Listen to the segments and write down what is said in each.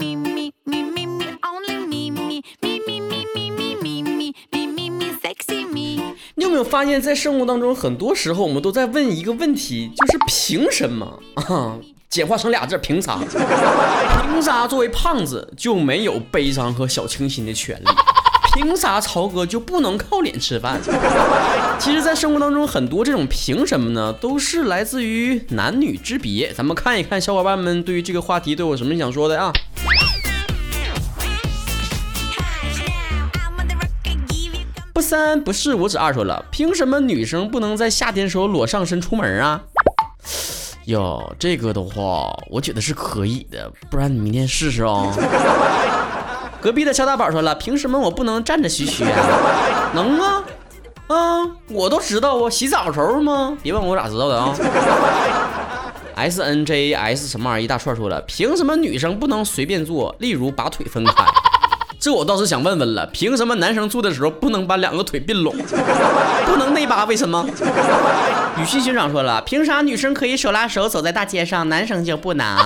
me, me, me, me, me, only me, me, me, me, me, me, me, me, me, me, me, me, sexy me. 你有没有发现，在生活当中，很多时候我们都在问一个问题，就是凭什么啊？简化成俩字儿，凭啥？凭啥作为胖子就没有悲伤和小清新的权利？凭啥曹哥就不能靠脸吃饭？其实，在生活当中，很多这种凭什么呢，都是来自于男女之别。咱们看一看小伙伴们对于这个话题都有什么想说的啊？不三不四，我只二说了，凭什么女生不能在夏天时候裸上身出门啊？哟，这个的话，我觉得是可以的，不然你明天试试哦。隔壁的肖大宝说了，凭什么我不能站着嘘嘘啊？能啊，啊，我都知道啊，洗澡时候吗？别问我咋知道的啊。S N J S 什么玩意儿一大串说了，凭什么女生不能随便坐？例如把腿分开。这我倒是想问问了，凭什么男生坐的时候不能把两个腿并拢，不能内八？为什么？语气学长说了，凭啥女生可以手拉手走在大街上，男生就不能？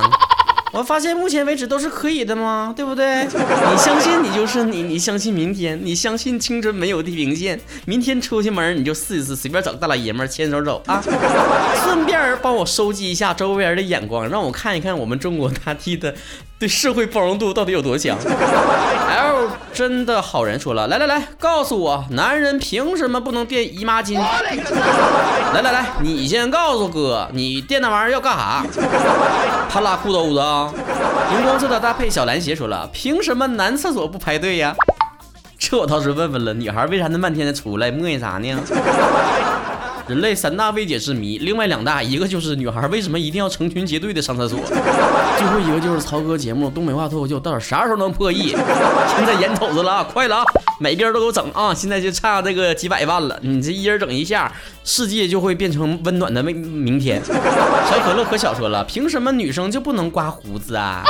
我发现目前为止都是可以的嘛？对不对？你相信你就是你，你相信明天，你相信青春没有地平线。明天出去门你就试一试，随便找个大老爷们牵手走啊！顺便帮我收集一下周围人的眼光，让我看一看我们中国大地的对社会包容度到底有多强。真的好人说了，来来来，告诉我，男人凭什么不能垫姨妈巾？来来来，你先告诉哥，你垫那玩意儿要干啥？他拉裤兜子啊！荧光色的搭配小蓝鞋说了，凭什么男厕所不排队呀？这我倒是问问了，女孩为啥那半天才出来磨叽啥呢？人类三大未解之谜，另外两大，一个就是女孩为什么一定要成群结队的上厕所，最后一个就是曹哥节目东北话脱口秀到底啥时候能破亿？现在眼瞅着了啊，快了啊，每边都给我整啊！现在就差这个几百万了，你这一人整一下，世界就会变成温暖的明明天。小可乐可小说了，凭什么女生就不能刮胡子啊？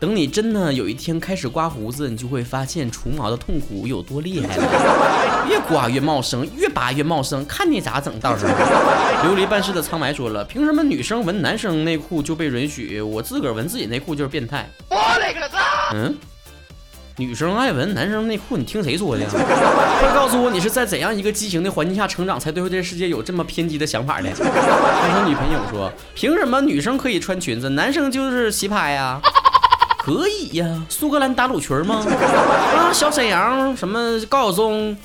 等你真的有一天开始刮胡子，你就会发现除毛的痛苦有多厉害了，越刮越茂盛，越拔越茂盛，看你咋整。到时候，琉璃办事的苍白说了，凭什么女生闻男生内裤就被允许，我自个儿闻自己内裤就是变态？我勒个擦！嗯。女生爱闻男生内裤，你听谁说的呀？快告诉我，你是在怎样一个畸形的环境下成长，才对这个世界有这么偏激的想法的？他说女朋友说，凭什么女生可以穿裙子，男生就是奇葩呀？可以呀，苏格兰打卤裙吗？啊，小沈阳、什么高晓松、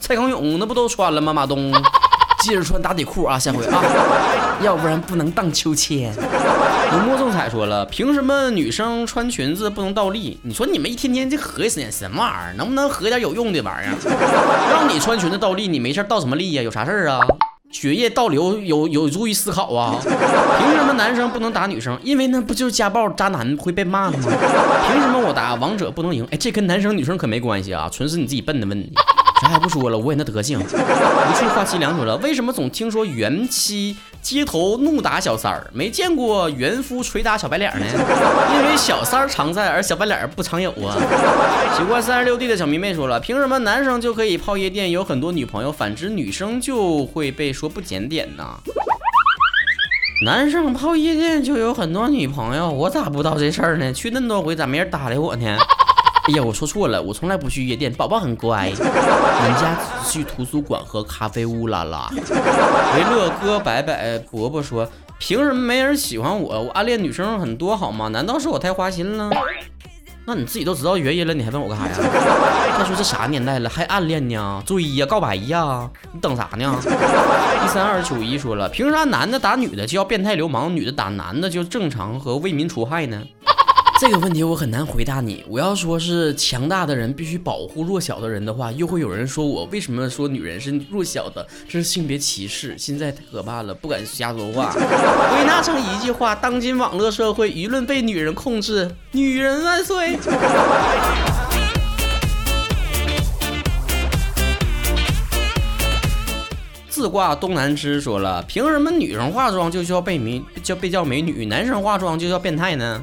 蔡康永那不都穿了吗？马东，记着穿打底裤啊，下回啊，要不然不能荡秋千。浓墨重彩说了，凭什么女生穿裙子不能倒立？你说你们一天天这合计什什么玩意儿？能不能合点有用的玩意儿？让你穿裙子倒立，你没事倒什么立呀？有啥事儿啊？血液倒流有有助于思考啊！凭什么男生不能打女生？因为那不就是家暴渣男会被骂的吗？凭什么我打王者不能赢？哎，这跟男生女生可没关系啊，纯是你自己笨的问题。啥也不说了，我也那德行。一处话凄凉说了，为什么总听说元妻街头怒打小三儿，没见过元夫捶打小白脸呢？因为小三儿常在，而小白脸不常有啊。喜欢三十六 D 的小迷妹说了，凭什么男生就可以泡夜店有很多女朋友，反之女生就会被说不检点呢？男生泡夜店就有很多女朋友，我咋不知道这事儿呢？去那么多回，咋没人搭理我呢？哎呀，我说错了，我从来不去夜店，宝宝很乖，人家只去图书馆和咖啡屋啦啦。维乐哥白白伯伯说，凭什么没人喜欢我？我暗恋女生很多好吗？难道是我太花心了？那你自己都知道原因了，你还问我干啥呀？再说这啥年代了，还暗恋呢？追呀，告白呀，你等啥呢？一三二九一说了，凭啥男的打女的就要变态流氓，女的打男的就正常和为民除害呢？这个问题我很难回答你。我要说是强大的人必须保护弱小的人的话，又会有人说我为什么说女人是弱小的？这是性别歧视，现在太可怕了，不敢瞎说话。归纳成一句话：当今网络社会，舆论被女人控制，女人万岁！自挂东南枝说了，凭什么女生化妆就叫被美叫被叫美女，男生化妆就叫变态呢？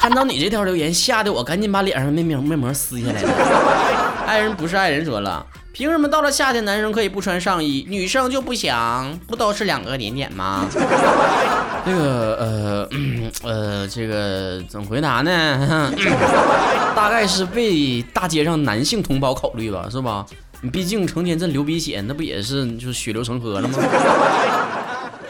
看到你这条留言，吓得我赶紧把脸上面膜面膜撕下来了。爱人不是爱人说了，凭什么到了夏天男生可以不穿上衣，女生就不想？不都是两个点点吗？这个呃呃，这个怎么回答呢？大概是为大街上男性同胞考虑吧，是吧？你毕竟成天这流鼻血，那不也是就是血流成河了吗？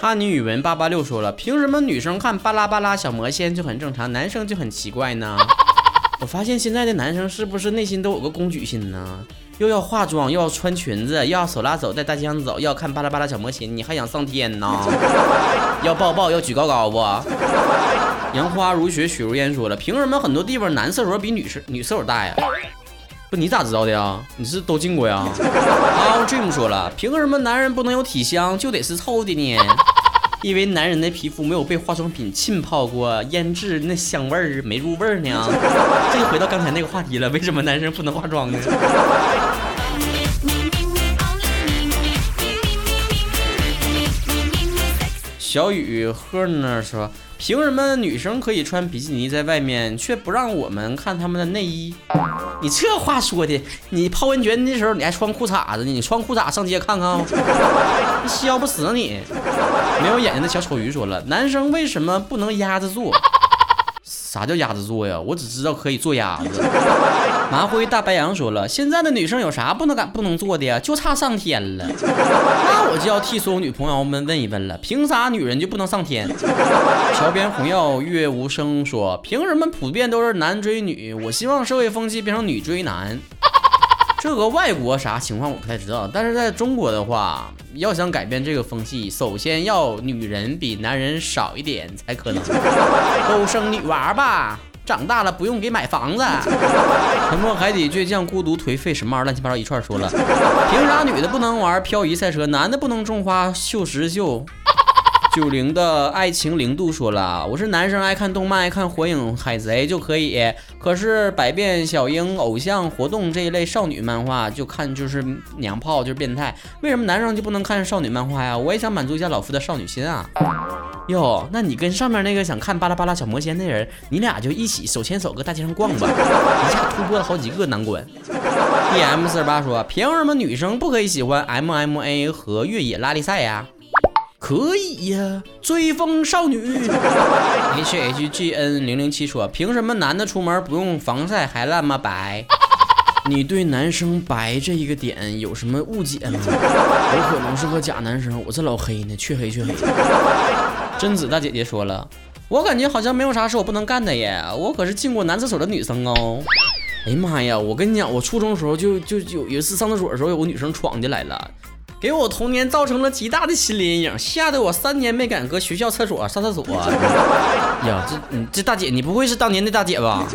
汉尼语文八八六说了，凭什么女生看巴拉巴拉小魔仙就很正常，男生就很奇怪呢？我发现现在的男生是不是内心都有个公举心呢？又要化妆，又要穿裙子，又要手拉手在大街上走，要看巴拉巴拉小魔仙，你还想上天呢？要抱抱，要举高高不？杨花如雪，许如烟说了，凭什么很多地方男厕所比女厕女厕所大呀？不，你咋知道的呀？你是都进过呀？啊，Dream 说了，凭什么男人不能有体香，就得是臭的呢？因为男人的皮肤没有被化妆品浸泡过、腌制，那香味儿没入味儿呢。这就回到刚才那个话题了，为什么男生不能化妆呢？小雨呵呢说：“凭什么女生可以穿比基尼在外面，却不让我们看她们的内衣？你这话说的，你泡温泉的时候你还穿裤衩子呢？你穿裤衩上街看看，你削不死你！没有眼睛的小丑鱼说了，男生为什么不能鸭子做？啥叫鸭子做呀？我只知道可以做鸭子。麻灰大白羊说了，现在的女生有啥不能敢不能做的呀？就差上天了。那我就要替所有女朋友们问一问了，凭啥女人就不能上天？桥边红药月无声说，凭什么普遍都是男追女？我希望社会风气变成女追男。这个外国啥情况我不太知道，但是在中国的话，要想改变这个风气，首先要女人比男人少一点才可能。都生女娃吧，长大了不用给买房子。沉默海底倔强孤独颓废什么玩意儿乱七八糟一串说了，凭啥女的不能玩漂移赛车，男的不能种花绣石绣？九零的爱情零度说了，我是男生，爱看动漫，爱看火影、海贼就可以。可是百变小樱、偶像活动这一类少女漫画，就看就是娘炮，就是变态。为什么男生就不能看少女漫画呀？我也想满足一下老夫的少女心啊！哟，那你跟上面那个想看巴拉巴拉小魔仙的人，你俩就一起手牵手搁大街上逛吧，一下突破了好几个难关。D M 四十八说，凭什么女生不可以喜欢 M M A 和越野拉力赛呀？可以呀，追风少女。H H G N 零零七说，凭什么男的出门不用防晒还那么白？你对男生白这一个点有什么误解吗？我可能是个假男生，我这老黑呢，黢黑黢黑。贞子大姐姐说了，我感觉好像没有啥是我不能干的耶，我可是进过男厕所的女生哦。哎呀妈呀，我跟你讲，我初中的时候就就有有一次上厕所的时候，有个女生闯进来了。给我童年造成了极大的心理阴影，吓得我三年没敢搁学校厕所上厕所。呀，这你这大姐，你不会是当年的大姐吧？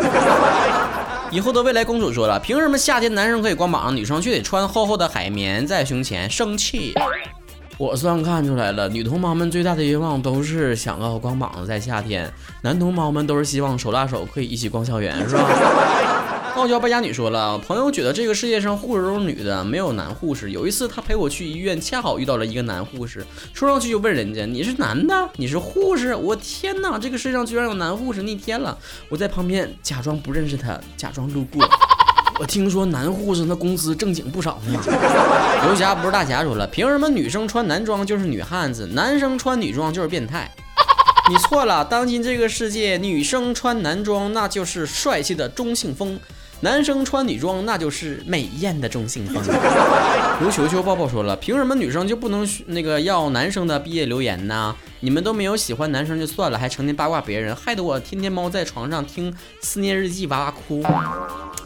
以后的未来公主说了，凭什么夏天男生可以光膀，女生却得穿厚厚的海绵在胸前？生气！我算看出来了，女同胞们最大的愿望都是想要光膀子在夏天，男同胞们都是希望手拉手可以一起逛校园，是吧？傲娇败家女说了，朋友觉得这个世界上护士都是女的，没有男护士。有一次他陪我去医院，恰好遇到了一个男护士，说上去就问人家：“你是男的？你是护士？”我天哪，这个世界上居然有男护士，逆天了！我在旁边假装不认识他，假装路过。我听说男护士那工资正经不少呢。游侠不是大侠说了，凭什么女生穿男装就是女汉子，男生穿女装就是变态？你错了，当今这个世界，女生穿男装那就是帅气的中性风。男生穿女装，那就是美艳的中性风。如球球抱抱说了，凭什么女生就不能那个要男生的毕业留言呢？你们都没有喜欢男生就算了，还成天八卦别人，害得我天天猫在床上听思念日记哇哇哭。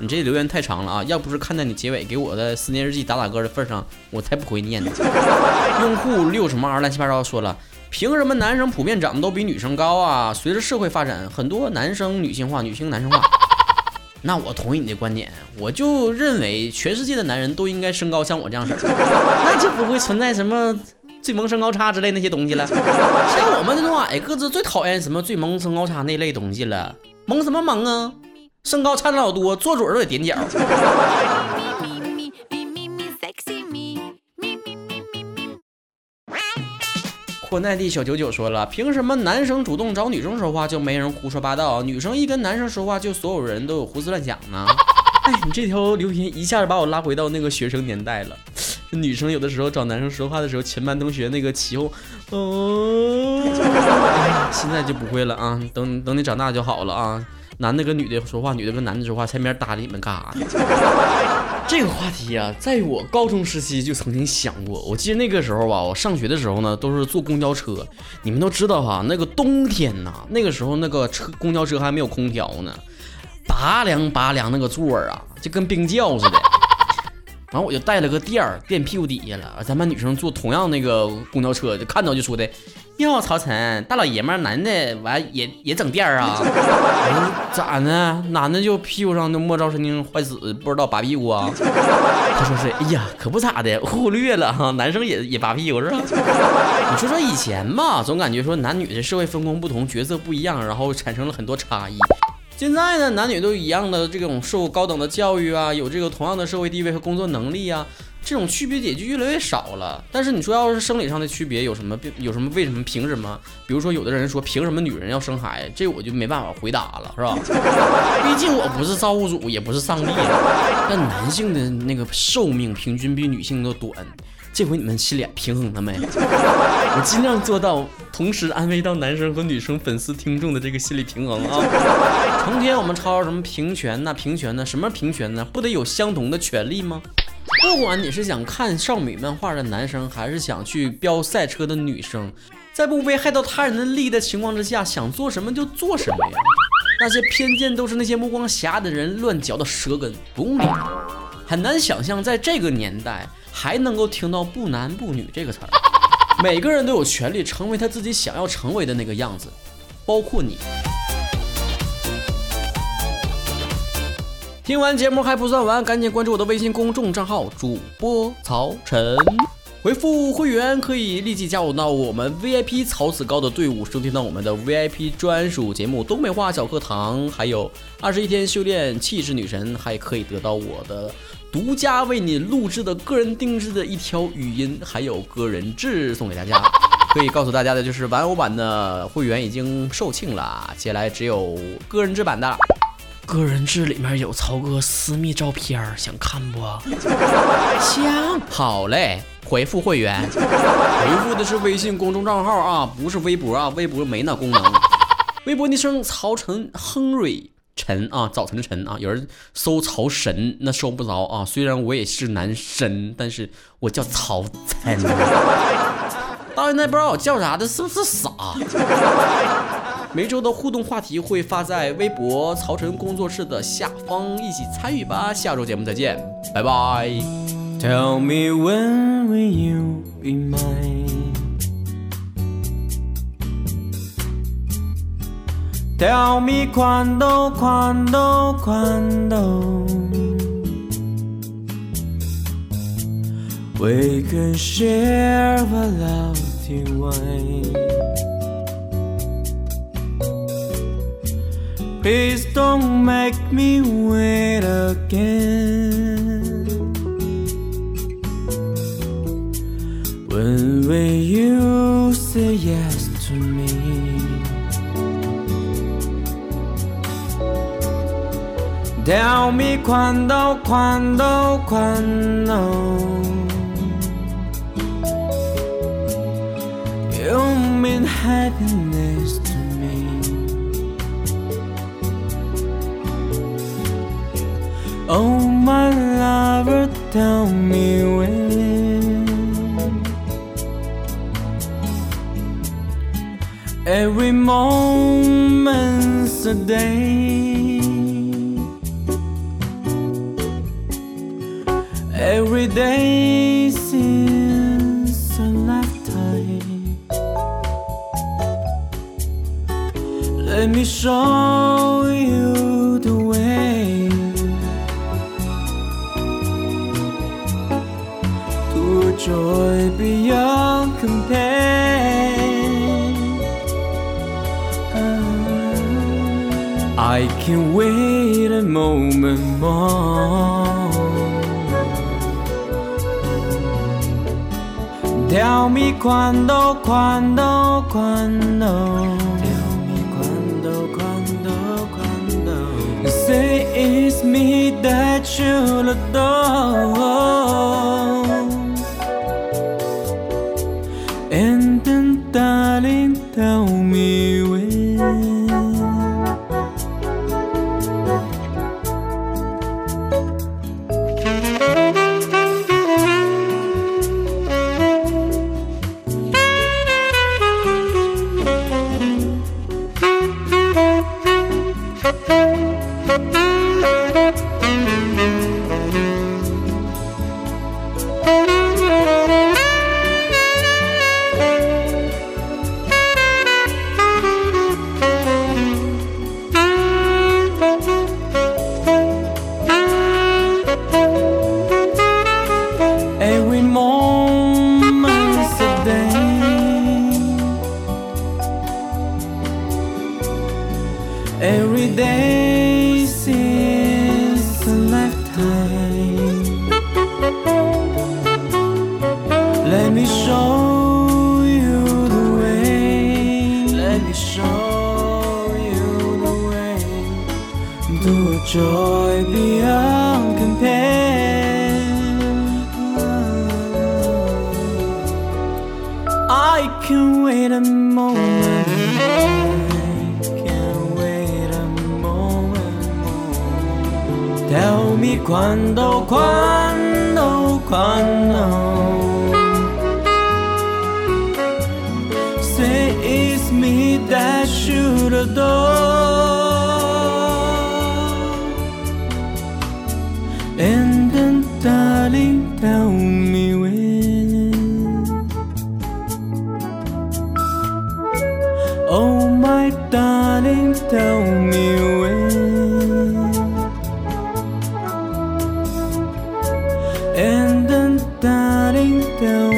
你这留言太长了啊！要不是看在你结尾给我的思念日记打打歌的份上，我才不会念呢。用户六什么玩意儿乱七八糟说了，凭什么男生普遍长得都比女生高啊？随着社会发展，很多男生女性化，女性男生化。那我同意你的观点，我就认为全世界的男人都应该身高像我这样式儿，那就不会存在什么最萌身高差之类那些东西了。像我们这种矮个子最讨厌什么最萌身高差那类东西了，萌什么萌啊？身高差的老多，坐嘴都得踮脚。阔奈地小九九说了，凭什么男生主动找女生说话就没人胡说八道，女生一跟男生说话就所有人都有胡思乱想呢？哎，你这条留言一下子把我拉回到那个学生年代了。女生有的时候找男生说话的时候，全班同学那个起哄，哦，现在就不会了啊。等等你长大就好了啊。男的跟女的说话，女的跟男的说话，前面搭理你们干啥呢？这个话题啊，在我高中时期就曾经想过。我记得那个时候吧，我上学的时候呢，都是坐公交车。你们都知道哈，那个冬天呐，那个时候那个车公交车还没有空调呢，拔凉拔凉那个座儿啊，就跟冰窖似的。然后我就带了个垫儿垫屁股底下了。咱班女生坐同样那个公交车，就看到就说的：“哟，曹晨，大老爷们儿，男的完也也整垫儿啊？”咋呢？男的就屁股上都末梢神经坏死，不知道拔屁股啊？他说是，哎呀，可不咋的，忽略了哈，男生也也拔屁股是吧？你说说以前吧，总感觉说男女的社会分工不同，角色不一样，然后产生了很多差异。现在呢，男女都一样的这种受高等的教育啊，有这个同样的社会地位和工作能力啊，这种区别也就越来越少了。但是你说要是生理上的区别有什么？有什么？为什么？凭什么？比如说有的人说凭什么女人要生孩子？这我就没办法回答了，是吧？毕竟我不是造物主，也不是上帝。但男性的那个寿命平均比女性都短。这回你们心里平衡了没？我尽量做到，同时安慰到男生和女生粉丝听众的这个心理平衡啊。成天我们吵吵什么平权呐、平权呐，什么平权呢？不得有相同的权利吗？不管你是想看少女漫画的男生，还是想去飙赛车的女生，在不危害到他人的利益的情况之下，想做什么就做什么呀。那些偏见都是那些目光狭隘的人乱嚼的舌根，不用理他。很难想象在这个年代还能够听到“不男不女”这个词儿。每个人都有权利成为他自己想要成为的那个样子，包括你。听完节目还不算完，赶紧关注我的微信公众账号主播曹晨，回复会员可以立即加入到我们 VIP 曹子高的队伍，收听到我们的 VIP 专属节目《东北话小课堂》，还有二十一天修炼气质女神，还可以得到我的独家为你录制的个人定制的一条语音，还有个人志送给大家。可以告诉大家的就是玩偶版的会员已经售罄了，接下来只有个人制版的。个人志里面有曹哥私密照片，想看不？想。好嘞，回复会员，回复的是微信公众账号啊，不是微博啊，微博没那功能。微博昵称曹晨亨瑞晨啊，早晨的晨啊，有人搜曹神那搜不着啊。虽然我也是男神，但是我叫曹晨。到现在不知道我叫啥的，是不是傻？每周的互动话题会发在微博曹晨工作室的下方，一起参与吧。下周节目再见，拜拜。Tell me when will you be mine? Tell me quando, quando, quando we can share a lovely wine. Please don't make me wait again. When will you say yes to me? Tell me quando, quando, quando You mean happiness Oh my lover, tell me when. Every moment's a day. Every day seems a lifetime Let me show you joy beyond compare I can wait a moment more Tell me quando, quando, quando. Tell me quando, quando, quando. Say it's me that should adore. Every day seems a lifetime. Let me show you the way. Let me show you the way to a joy beyond compare. I can wait a moment. Tell me quando, quando, quando. Say it's me that should adore. É And then, então. then, then,